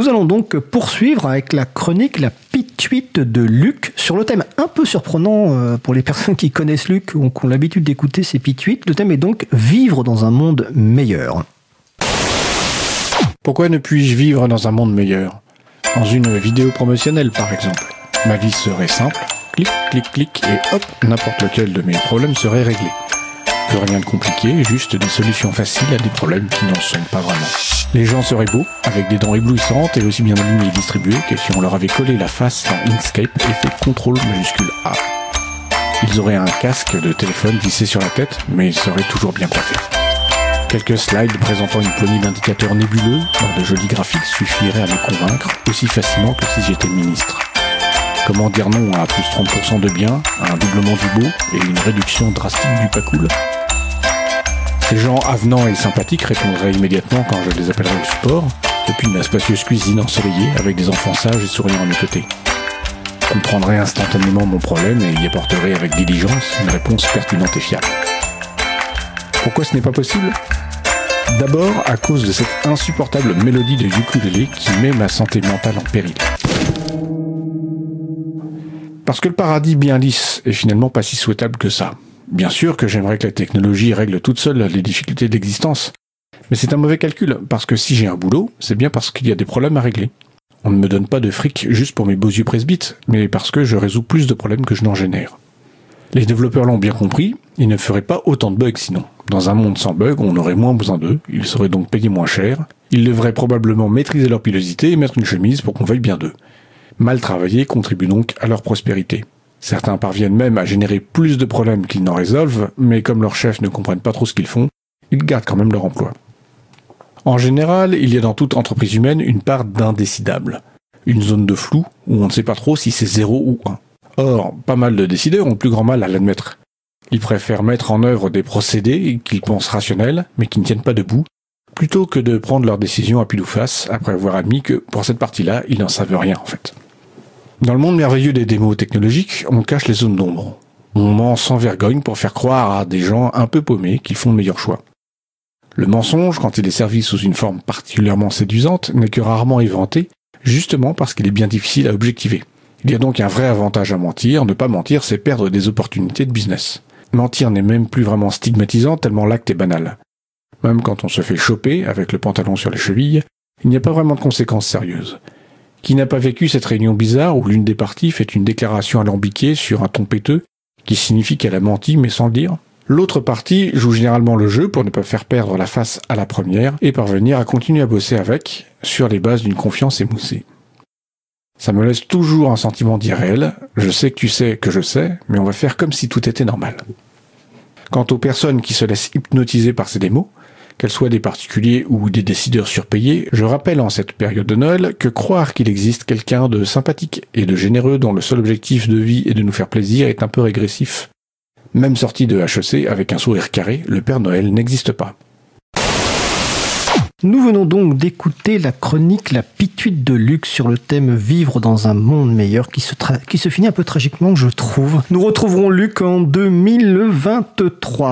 Nous allons donc poursuivre avec la chronique La pituite de Luc sur le thème un peu surprenant euh, pour les personnes qui connaissent Luc ou qui ont l'habitude d'écouter ses pituites. Le thème est donc vivre dans un monde meilleur. Pourquoi ne puis-je vivre dans un monde meilleur? Dans une vidéo promotionnelle par exemple. Ma vie serait simple, clic, clic, clic, et hop, n'importe lequel de mes problèmes serait réglé. Plus rien de compliqué, juste des solutions faciles à des problèmes qui n'en sont pas vraiment. Les gens seraient beaux, avec des dents éblouissantes et aussi bien alignés et distribués que si on leur avait collé la face dans Inkscape et fait CTRL majuscule A. Ils auraient un casque de téléphone vissé sur la tête, mais ils seraient toujours bien coiffés. Quelques slides présentant une poignée d'indicateurs nébuleux dans de jolis graphiques suffiraient à me convaincre aussi facilement que si j'étais ministre. Comment dire non à plus 30% de biens, à un doublement du beau et une réduction drastique du pas cool? Ces gens avenants et sympathiques répondraient immédiatement quand je les appellerai au support, depuis ma spacieuse cuisine ensoleillée avec des enfants sages et souriants à mes côtés. Comprendraient instantanément mon problème et y apporteraient avec diligence une réponse pertinente et fiable. Pourquoi ce n'est pas possible? D'abord à cause de cette insupportable mélodie de ukulélé qui met ma santé mentale en péril. Parce que le paradis bien lisse est finalement pas si souhaitable que ça. Bien sûr que j'aimerais que la technologie règle toute seule les difficultés d'existence. Mais c'est un mauvais calcul, parce que si j'ai un boulot, c'est bien parce qu'il y a des problèmes à régler. On ne me donne pas de fric juste pour mes beaux yeux presbytes, mais parce que je résous plus de problèmes que je n'en génère. Les développeurs l'ont bien compris, ils ne feraient pas autant de bugs sinon. Dans un monde sans bugs, on aurait moins besoin d'eux, ils seraient donc payés moins cher, ils devraient probablement maîtriser leur pilosité et mettre une chemise pour qu'on veuille bien d'eux. Mal travailler contribue donc à leur prospérité. Certains parviennent même à générer plus de problèmes qu'ils n'en résolvent, mais comme leurs chefs ne comprennent pas trop ce qu'ils font, ils gardent quand même leur emploi. En général, il y a dans toute entreprise humaine une part d'indécidable, une zone de flou où on ne sait pas trop si c'est 0 ou 1. Or, pas mal de décideurs ont plus grand mal à l'admettre. Ils préfèrent mettre en œuvre des procédés qu'ils pensent rationnels, mais qui ne tiennent pas debout, plutôt que de prendre leurs décisions à pile ou face après avoir admis que pour cette partie-là, ils n'en savent rien en fait. Dans le monde merveilleux des démos technologiques, on cache les zones d'ombre. On ment sans vergogne pour faire croire à des gens un peu paumés qu'ils font le meilleur choix. Le mensonge, quand il est servi sous une forme particulièrement séduisante, n'est que rarement éventé, justement parce qu'il est bien difficile à objectiver. Il y a donc un vrai avantage à mentir, ne pas mentir c'est perdre des opportunités de business. Mentir n'est même plus vraiment stigmatisant tellement l'acte est banal. Même quand on se fait choper avec le pantalon sur les chevilles, il n'y a pas vraiment de conséquences sérieuses. Qui n'a pas vécu cette réunion bizarre où l'une des parties fait une déclaration alambiquée sur un ton péteux, qui signifie qu'elle a menti mais sans le dire L'autre partie joue généralement le jeu pour ne pas faire perdre la face à la première et parvenir à continuer à bosser avec, sur les bases d'une confiance émoussée. Ça me laisse toujours un sentiment d'irréel, je sais que tu sais que je sais, mais on va faire comme si tout était normal. Quant aux personnes qui se laissent hypnotiser par ces démos, qu'elles soient des particuliers ou des décideurs surpayés, je rappelle en cette période de Noël que croire qu'il existe quelqu'un de sympathique et de généreux dont le seul objectif de vie est de nous faire plaisir est un peu régressif. Même sorti de HEC avec un sourire carré, le Père Noël n'existe pas. Nous venons donc d'écouter la chronique La pituite de Luc sur le thème Vivre dans un monde meilleur qui se, qui se finit un peu tragiquement, je trouve. Nous retrouverons Luc en 2023.